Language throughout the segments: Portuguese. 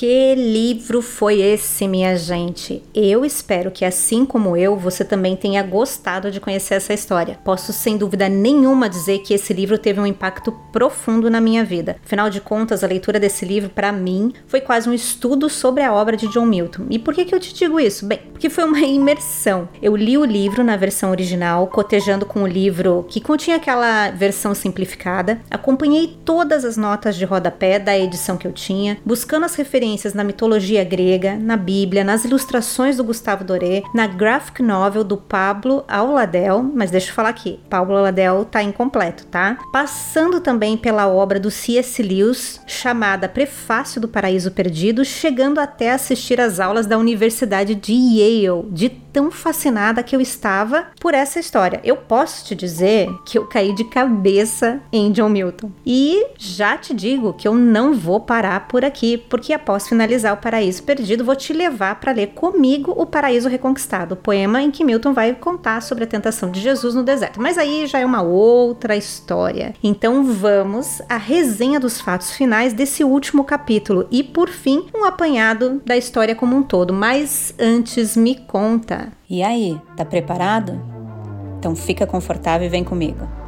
Que livro foi esse, minha gente? Eu espero que, assim como eu, você também tenha gostado de conhecer essa história. Posso, sem dúvida nenhuma, dizer que esse livro teve um impacto profundo na minha vida. Afinal de contas, a leitura desse livro, para mim, foi quase um estudo sobre a obra de John Milton. E por que, que eu te digo isso? Bem, porque foi uma imersão. Eu li o livro na versão original, cotejando com o livro que continha aquela versão simplificada, acompanhei todas as notas de rodapé da edição que eu tinha, buscando as referências referências na mitologia grega, na Bíblia, nas ilustrações do Gustavo Doré, na graphic novel do Pablo Auladel, mas deixa eu falar aqui, Pablo Auladel tá incompleto, tá? Passando também pela obra do C.S. Lewis, chamada Prefácio do Paraíso Perdido, chegando até assistir às aulas da Universidade de Yale, de tão fascinada que eu estava por essa história. Eu posso te dizer que eu caí de cabeça em John Milton. E já te digo que eu não vou parar por aqui, porque após finalizar O Paraíso Perdido, vou te levar para ler comigo O Paraíso Reconquistado, o poema em que Milton vai contar sobre a tentação de Jesus no deserto. Mas aí já é uma outra história. Então vamos à resenha dos fatos finais desse último capítulo e, por fim, um apanhado da história como um todo. Mas antes, me conta e aí, tá preparado? Então fica confortável e vem comigo.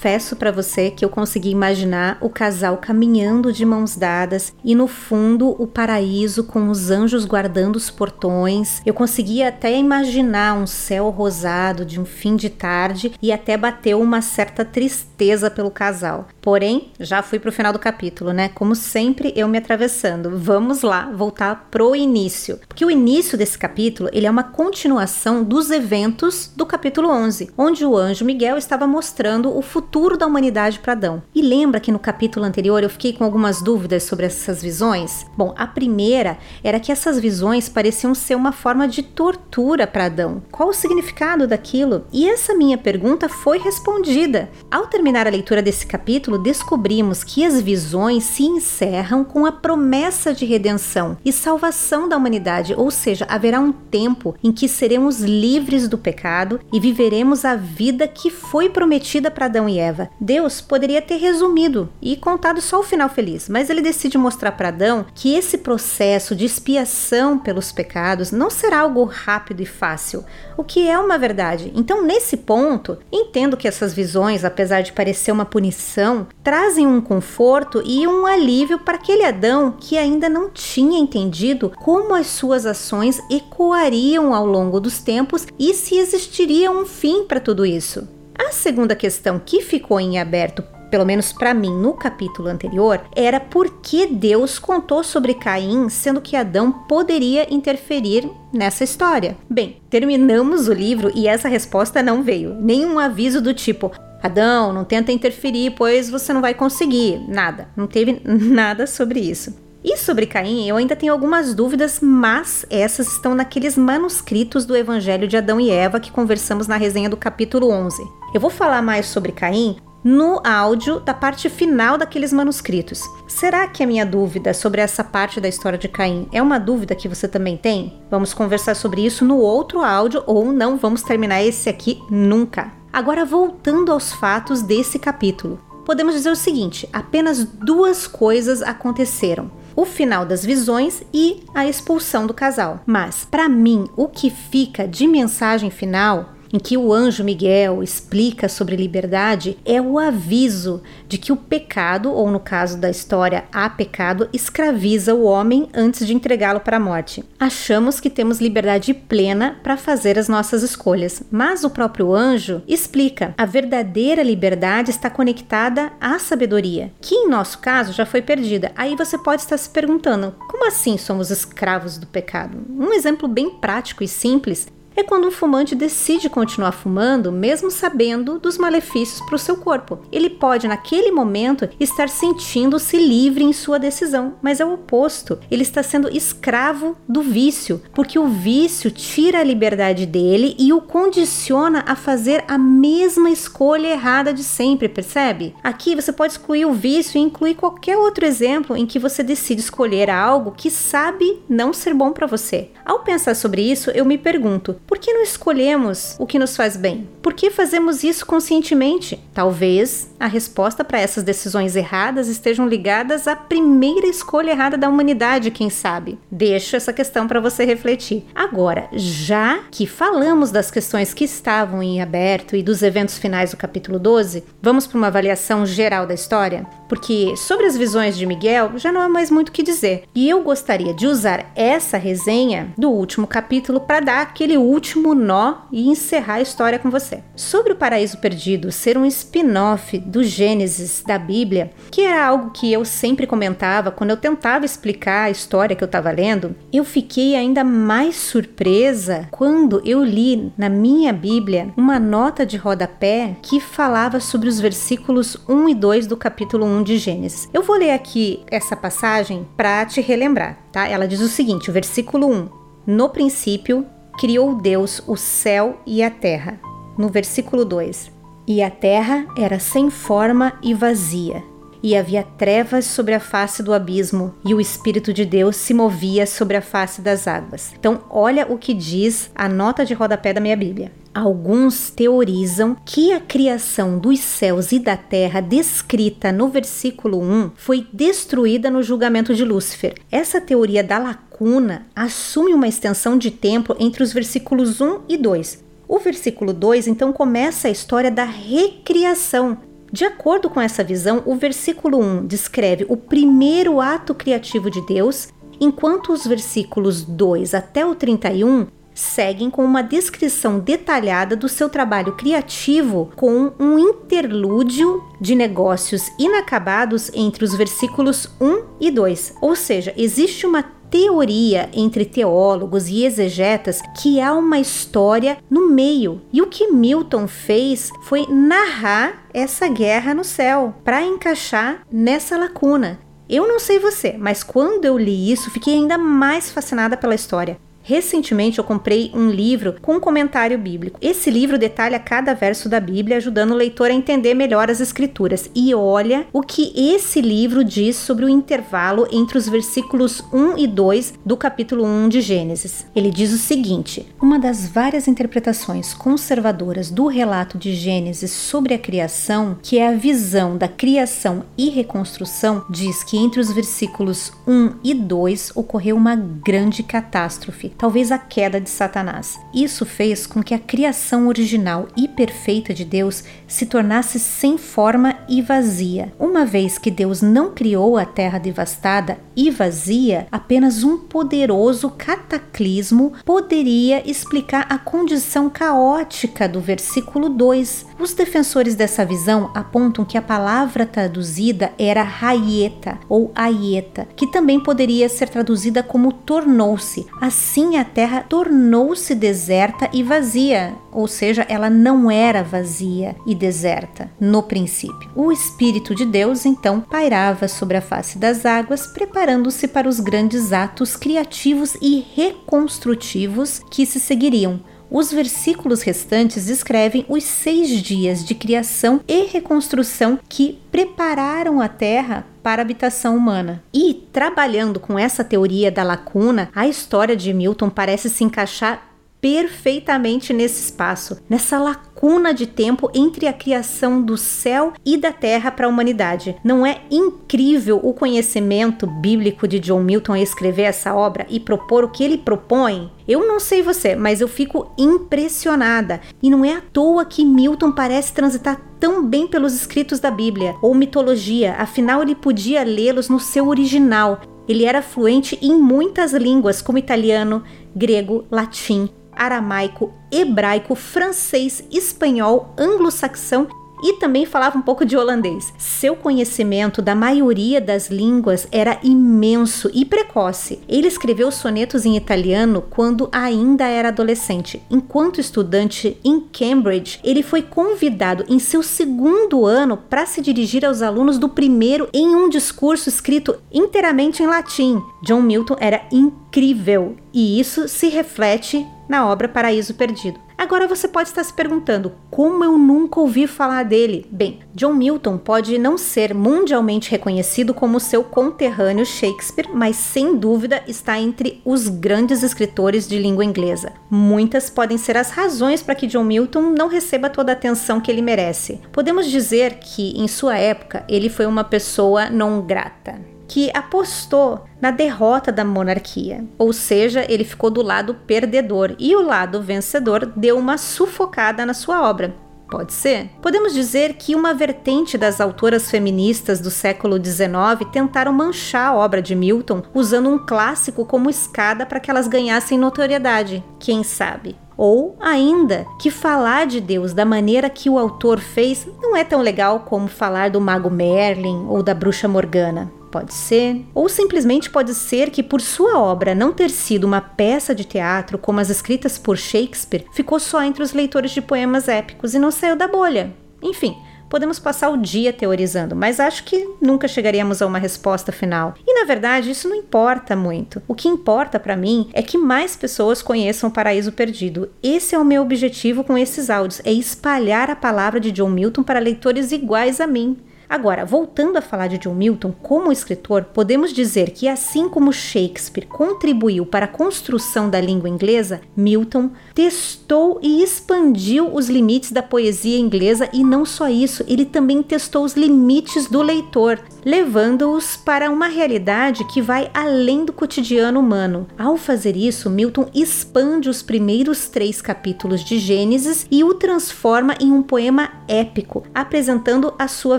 Confesso para você que eu consegui imaginar o casal caminhando de mãos dadas e no fundo o paraíso com os anjos guardando os portões. Eu conseguia até imaginar um céu rosado de um fim de tarde e até bateu uma certa tristeza pelo casal. Porém, já fui pro final do capítulo, né? Como sempre, eu me atravessando. Vamos lá, voltar pro início. Porque o início desse capítulo, ele é uma continuação dos eventos do capítulo 11, onde o anjo Miguel estava mostrando o futuro da humanidade para Adão. E lembra que no capítulo anterior eu fiquei com algumas dúvidas sobre essas visões? Bom, a primeira era que essas visões pareciam ser uma forma de tortura para Adão. Qual o significado daquilo? E essa minha pergunta foi respondida. Ao terminar a leitura desse capítulo, descobrimos que as visões se encerram com a promessa de redenção e salvação da humanidade, ou seja, haverá um tempo em que seremos livres do pecado e viveremos a vida que foi prometida para Adão e Eva. Deus poderia ter resumido e contado só o final feliz, mas ele decide mostrar para Adão que esse processo de expiação pelos pecados não será algo rápido e fácil, o que é uma verdade. Então, nesse ponto, entendo que essas visões, apesar de parecer uma punição, trazem um conforto e um alívio para aquele Adão que ainda não tinha entendido como as suas ações ecoariam ao longo dos tempos e se existiria um fim para tudo isso. A segunda questão que ficou em aberto pelo menos para mim no capítulo anterior, era por que Deus contou sobre Caim, sendo que Adão poderia interferir nessa história. Bem, terminamos o livro e essa resposta não veio. Nenhum aviso do tipo: Adão, não tenta interferir, pois você não vai conseguir. Nada. Não teve nada sobre isso. E sobre Caim, eu ainda tenho algumas dúvidas, mas essas estão naqueles manuscritos do Evangelho de Adão e Eva que conversamos na resenha do capítulo 11. Eu vou falar mais sobre Caim no áudio da parte final daqueles manuscritos. Será que a minha dúvida sobre essa parte da história de Caim é uma dúvida que você também tem? Vamos conversar sobre isso no outro áudio ou não vamos terminar esse aqui nunca. Agora voltando aos fatos desse capítulo. Podemos dizer o seguinte: apenas duas coisas aconteceram o final das visões e a expulsão do casal. Mas, para mim, o que fica de mensagem final em que o anjo Miguel explica sobre liberdade é o aviso de que o pecado, ou no caso da história, há pecado, escraviza o homem antes de entregá-lo para a morte. Achamos que temos liberdade plena para fazer as nossas escolhas, mas o próprio anjo explica: a verdadeira liberdade está conectada à sabedoria, que em nosso caso já foi perdida. Aí você pode estar se perguntando: como assim somos escravos do pecado? Um exemplo bem prático e simples é quando um fumante decide continuar fumando, mesmo sabendo dos malefícios para o seu corpo. Ele pode, naquele momento, estar sentindo-se livre em sua decisão, mas é o oposto. Ele está sendo escravo do vício, porque o vício tira a liberdade dele e o condiciona a fazer a mesma escolha errada de sempre, percebe? Aqui você pode excluir o vício e incluir qualquer outro exemplo em que você decide escolher algo que sabe não ser bom para você. Ao pensar sobre isso, eu me pergunto: por que não escolhemos o que nos faz bem? Por que fazemos isso conscientemente? Talvez a resposta para essas decisões erradas estejam ligadas à primeira escolha errada da humanidade, quem sabe? Deixo essa questão para você refletir. Agora, já que falamos das questões que estavam em aberto e dos eventos finais do capítulo 12, vamos para uma avaliação geral da história? Porque sobre as visões de Miguel já não há mais muito o que dizer. E eu gostaria de usar essa resenha do último capítulo para dar aquele último nó e encerrar a história com você. Sobre o paraíso perdido ser um spin-off do Gênesis da Bíblia, que era algo que eu sempre comentava quando eu tentava explicar a história que eu estava lendo, eu fiquei ainda mais surpresa quando eu li na minha Bíblia uma nota de rodapé que falava sobre os versículos 1 e 2 do capítulo 1 de Gênesis. Eu vou ler aqui essa passagem para te relembrar, tá? Ela diz o seguinte, o versículo 1: No princípio criou Deus o céu e a terra. No versículo 2: E a terra era sem forma e vazia, e havia trevas sobre a face do abismo, e o Espírito de Deus se movia sobre a face das águas. Então, olha o que diz a nota de rodapé da minha Bíblia. Alguns teorizam que a criação dos céus e da terra, descrita no versículo 1, foi destruída no julgamento de Lúcifer. Essa teoria da lacuna assume uma extensão de tempo entre os versículos 1 e 2. O versículo 2 então começa a história da recriação. De acordo com essa visão, o versículo 1 descreve o primeiro ato criativo de Deus, enquanto os versículos 2 até o 31 seguem com uma descrição detalhada do seu trabalho criativo, com um interlúdio de negócios inacabados entre os versículos 1 e 2. Ou seja, existe uma teoria entre teólogos e exegetas que há uma história no meio. E o que Milton fez foi narrar essa guerra no céu para encaixar nessa lacuna. Eu não sei você, mas quando eu li isso, fiquei ainda mais fascinada pela história. Recentemente eu comprei um livro com um comentário bíblico. Esse livro detalha cada verso da Bíblia, ajudando o leitor a entender melhor as escrituras. E olha o que esse livro diz sobre o intervalo entre os versículos 1 e 2 do capítulo 1 de Gênesis. Ele diz o seguinte: Uma das várias interpretações conservadoras do relato de Gênesis sobre a criação, que é a visão da criação e reconstrução, diz que entre os versículos 1 e 2 ocorreu uma grande catástrofe talvez a queda de Satanás. Isso fez com que a criação original e perfeita de Deus se tornasse sem forma e vazia. Uma vez que Deus não criou a terra devastada e vazia, apenas um poderoso cataclismo poderia explicar a condição caótica do versículo 2. Os defensores dessa visão apontam que a palavra traduzida era raieta ou aieta, que também poderia ser traduzida como tornou-se. Assim, a terra tornou-se deserta e vazia, ou seja, ela não era vazia e deserta no princípio. O Espírito de Deus então pairava sobre a face das águas, preparando-se para os grandes atos criativos e reconstrutivos que se seguiriam. Os versículos restantes descrevem os seis dias de criação e reconstrução que prepararam a terra para a habitação humana. E, trabalhando com essa teoria da lacuna, a história de Milton parece se encaixar perfeitamente nesse espaço, nessa lacuna de tempo entre a criação do céu e da terra para a humanidade. Não é incrível o conhecimento bíblico de John Milton a escrever essa obra e propor o que ele propõe? Eu não sei você, mas eu fico impressionada. E não é à toa que Milton parece transitar tão bem pelos escritos da Bíblia ou mitologia, afinal ele podia lê-los no seu original. Ele era fluente em muitas línguas, como italiano, grego, latim, aramaico, hebraico, francês, espanhol, anglo-saxão e também falava um pouco de holandês. Seu conhecimento da maioria das línguas era imenso e precoce. Ele escreveu sonetos em italiano quando ainda era adolescente. Enquanto estudante em Cambridge, ele foi convidado em seu segundo ano para se dirigir aos alunos do primeiro em um discurso escrito inteiramente em latim. John Milton era incrível e isso se reflete na obra Paraíso Perdido. Agora você pode estar se perguntando como eu nunca ouvi falar dele. Bem, John Milton pode não ser mundialmente reconhecido como seu conterrâneo Shakespeare, mas sem dúvida está entre os grandes escritores de língua inglesa. Muitas podem ser as razões para que John Milton não receba toda a atenção que ele merece. Podemos dizer que, em sua época, ele foi uma pessoa não grata que apostou na derrota da monarquia, ou seja, ele ficou do lado perdedor e o lado vencedor deu uma sufocada na sua obra. Pode ser? Podemos dizer que uma vertente das autoras feministas do século XIX tentaram manchar a obra de Milton usando um clássico como escada para que elas ganhassem notoriedade. Quem sabe? Ou ainda que falar de Deus da maneira que o autor fez não é tão legal como falar do mago Merlin ou da bruxa Morgana. Pode ser. Ou simplesmente pode ser que, por sua obra não ter sido uma peça de teatro como as escritas por Shakespeare, ficou só entre os leitores de poemas épicos e não saiu da bolha. Enfim, podemos passar o dia teorizando, mas acho que nunca chegaríamos a uma resposta final. E na verdade, isso não importa muito. O que importa para mim é que mais pessoas conheçam o Paraíso Perdido. Esse é o meu objetivo com esses áudios, é espalhar a palavra de John Milton para leitores iguais a mim. Agora, voltando a falar de John Milton como escritor, podemos dizer que, assim como Shakespeare contribuiu para a construção da língua inglesa, Milton testou e expandiu os limites da poesia inglesa. E não só isso, ele também testou os limites do leitor, levando-os para uma realidade que vai além do cotidiano humano. Ao fazer isso, Milton expande os primeiros três capítulos de Gênesis e o transforma em um poema épico, apresentando a sua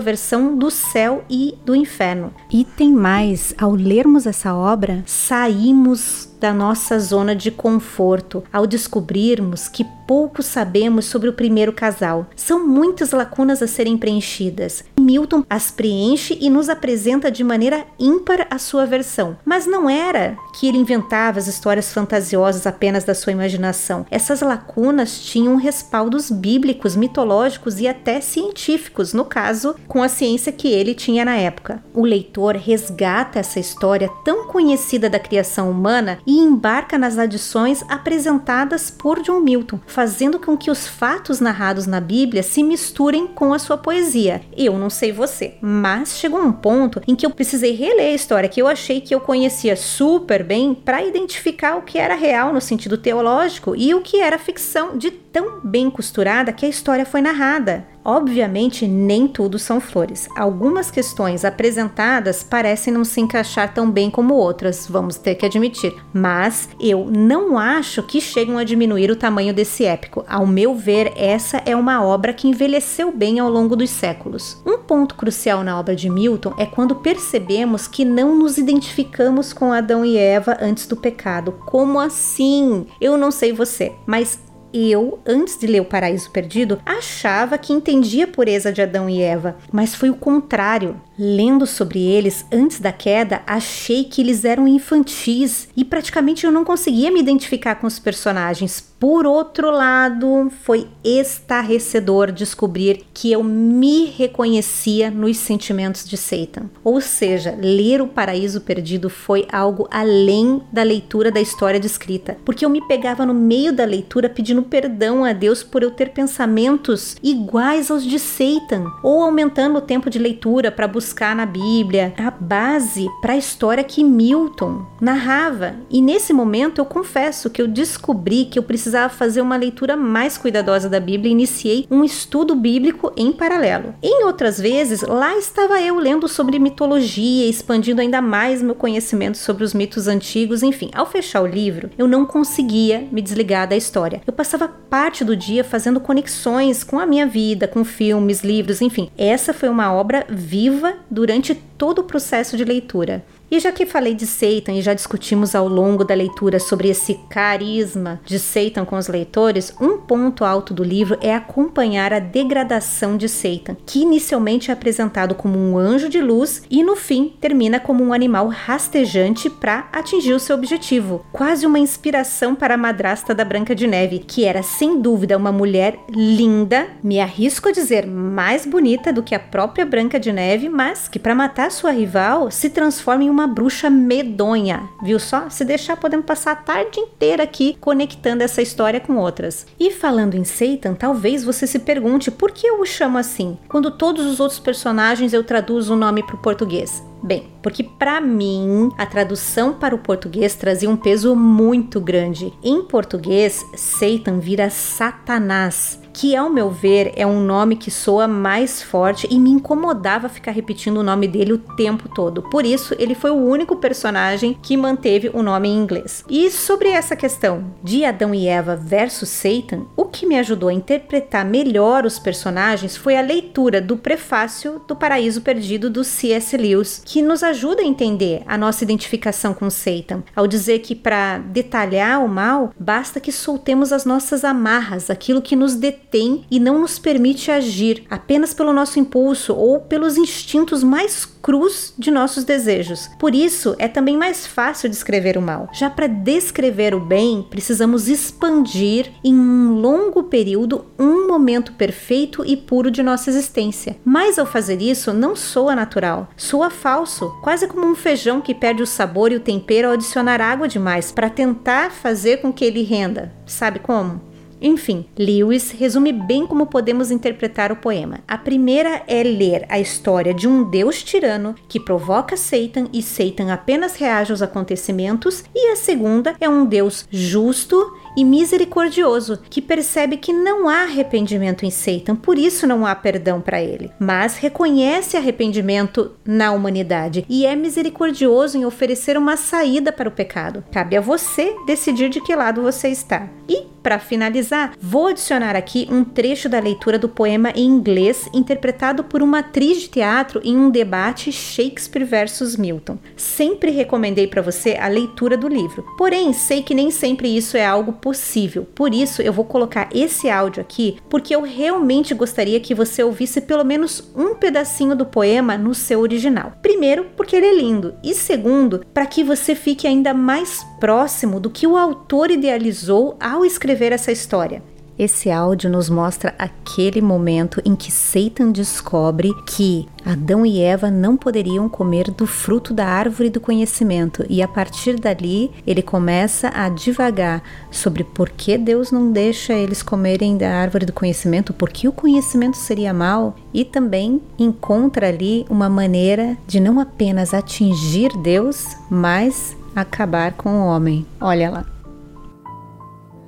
versão do céu e do inferno. E tem mais, ao lermos essa obra, saímos da nossa zona de conforto ao descobrirmos que pouco sabemos sobre o primeiro casal. São muitas lacunas a serem preenchidas. Milton as preenche e nos apresenta de maneira ímpar a sua versão. Mas não era que ele inventava as histórias fantasiosas apenas da sua imaginação. Essas lacunas tinham respaldos bíblicos, mitológicos e até científicos, no caso, com a ciência que ele tinha na época. O leitor resgata essa história tão conhecida da criação humana e embarca nas adições apresentadas por John Milton, fazendo com que os fatos narrados na Bíblia se misturem com a sua poesia. Eu não sei você, mas chegou um ponto em que eu precisei reler a história que eu achei que eu conhecia super bem para identificar o que era real no sentido teológico e o que era ficção de tão bem costurada que a história foi narrada. Obviamente, nem tudo são flores. Algumas questões apresentadas parecem não se encaixar tão bem como outras, vamos ter que admitir. Mas eu não acho que chegam a diminuir o tamanho desse épico. Ao meu ver, essa é uma obra que envelheceu bem ao longo dos séculos. Um ponto crucial na obra de Milton é quando percebemos que não nos identificamos com Adão e Eva antes do pecado. Como assim? Eu não sei você, mas eu, antes de ler O Paraíso Perdido, achava que entendia a pureza de Adão e Eva, mas foi o contrário. Lendo sobre eles antes da queda, achei que eles eram infantis e praticamente eu não conseguia me identificar com os personagens. Por outro lado, foi estarrecedor descobrir que eu me reconhecia nos sentimentos de Satan. Ou seja, ler O Paraíso Perdido foi algo além da leitura da história descrita, porque eu me pegava no meio da leitura pedindo perdão a Deus por eu ter pensamentos iguais aos de Satan, ou aumentando o tempo de leitura para buscar na Bíblia a base para a história que Milton narrava. E nesse momento eu confesso que eu descobri que eu precisava fazer uma leitura mais cuidadosa da Bíblia e iniciei um estudo bíblico em paralelo. Em outras vezes, lá estava eu lendo sobre mitologia, expandindo ainda mais meu conhecimento sobre os mitos antigos, enfim. Ao fechar o livro, eu não conseguia me desligar da história. Eu passava parte do dia fazendo conexões com a minha vida, com filmes, livros, enfim. Essa foi uma obra viva durante todo o processo de leitura. E já que falei de Satan e já discutimos ao longo da leitura sobre esse carisma de Satan com os leitores, um ponto alto do livro é acompanhar a degradação de Satan, que inicialmente é apresentado como um anjo de luz e no fim termina como um animal rastejante para atingir o seu objetivo. Quase uma inspiração para a madrasta da Branca de Neve, que era sem dúvida uma mulher linda, me arrisco a dizer mais bonita do que a própria Branca de Neve, mas que para matar sua rival se transforma em uma bruxa medonha. Viu só? Se deixar, podemos passar a tarde inteira aqui conectando essa história com outras. E falando em Satan, talvez você se pergunte por que eu o chamo assim, quando todos os outros personagens eu traduzo o nome para o português. Bem, porque para mim a tradução para o português trazia um peso muito grande. Em português, Satan vira Satanás que ao meu ver é um nome que soa mais forte e me incomodava ficar repetindo o nome dele o tempo todo. Por isso, ele foi o único personagem que manteve o nome em inglês. E sobre essa questão de Adão e Eva versus Satan, o que me ajudou a interpretar melhor os personagens foi a leitura do prefácio do Paraíso Perdido do C.S. Lewis, que nos ajuda a entender a nossa identificação com Satan, ao dizer que para detalhar o mal, basta que soltemos as nossas amarras, aquilo que nos detém detém e não nos permite agir apenas pelo nosso impulso ou pelos instintos mais crus de nossos desejos. Por isso, é também mais fácil descrever o mal. Já para descrever o bem, precisamos expandir em um longo período um momento perfeito e puro de nossa existência. Mas ao fazer isso, não soa natural, soa falso, quase como um feijão que perde o sabor e o tempero ao adicionar água demais para tentar fazer com que ele renda. Sabe como? Enfim, Lewis resume bem como podemos interpretar o poema. A primeira é ler a história de um deus tirano que provoca Satan e Satan apenas reage aos acontecimentos, e a segunda é um deus justo e misericordioso, que percebe que não há arrependimento em Satan, por isso não há perdão para ele, mas reconhece arrependimento na humanidade e é misericordioso em oferecer uma saída para o pecado. Cabe a você decidir de que lado você está. E para finalizar, vou adicionar aqui um trecho da leitura do poema em inglês, interpretado por uma atriz de teatro em um debate Shakespeare versus Milton. Sempre recomendei para você a leitura do livro, porém sei que nem sempre isso é algo possível. Por isso eu vou colocar esse áudio aqui, porque eu realmente gostaria que você ouvisse pelo menos um pedacinho do poema no seu original. Primeiro, porque ele é lindo, e segundo, para que você fique ainda mais próximo do que o autor idealizou ao escrever essa história. Esse áudio nos mostra aquele momento em que Satan descobre que Adão e Eva não poderiam comer do fruto da árvore do conhecimento, e a partir dali ele começa a divagar sobre por que Deus não deixa eles comerem da árvore do conhecimento, por que o conhecimento seria mal, e também encontra ali uma maneira de não apenas atingir Deus, mas acabar com o homem. Olha lá.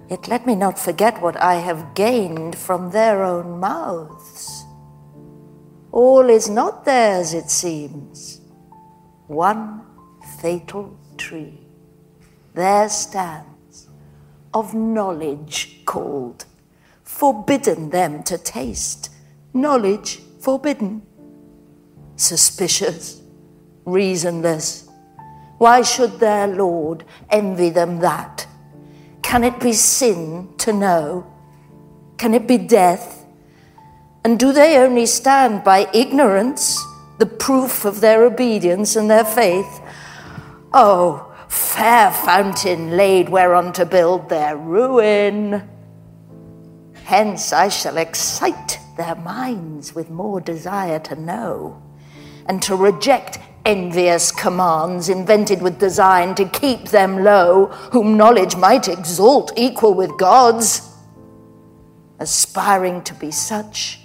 Yet let me not forget what I have gained from their own mouths. All is not theirs, it seems. One fatal tree there stands, of knowledge called, forbidden them to taste, knowledge forbidden. Suspicious, reasonless, why should their Lord envy them that? Can it be sin to know? Can it be death? And do they only stand by ignorance, the proof of their obedience and their faith? Oh, fair fountain laid whereon to build their ruin. Hence I shall excite their minds with more desire to know, and to reject envious commands invented with design to keep them low, whom knowledge might exalt equal with God's. Aspiring to be such,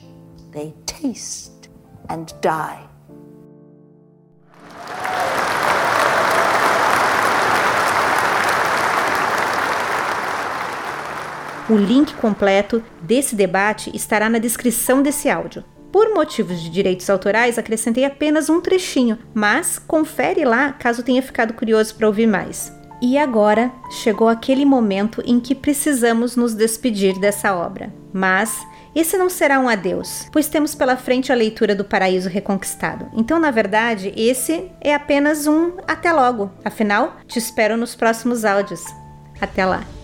they taste and die. O link completo desse debate estará na descrição desse áudio. Por motivos de direitos autorais, acrescentei apenas um trechinho, mas confere lá caso tenha ficado curioso para ouvir mais. E agora chegou aquele momento em que precisamos nos despedir dessa obra. Mas esse não será um adeus, pois temos pela frente a leitura do paraíso reconquistado. Então, na verdade, esse é apenas um até logo. Afinal, te espero nos próximos áudios. Até lá!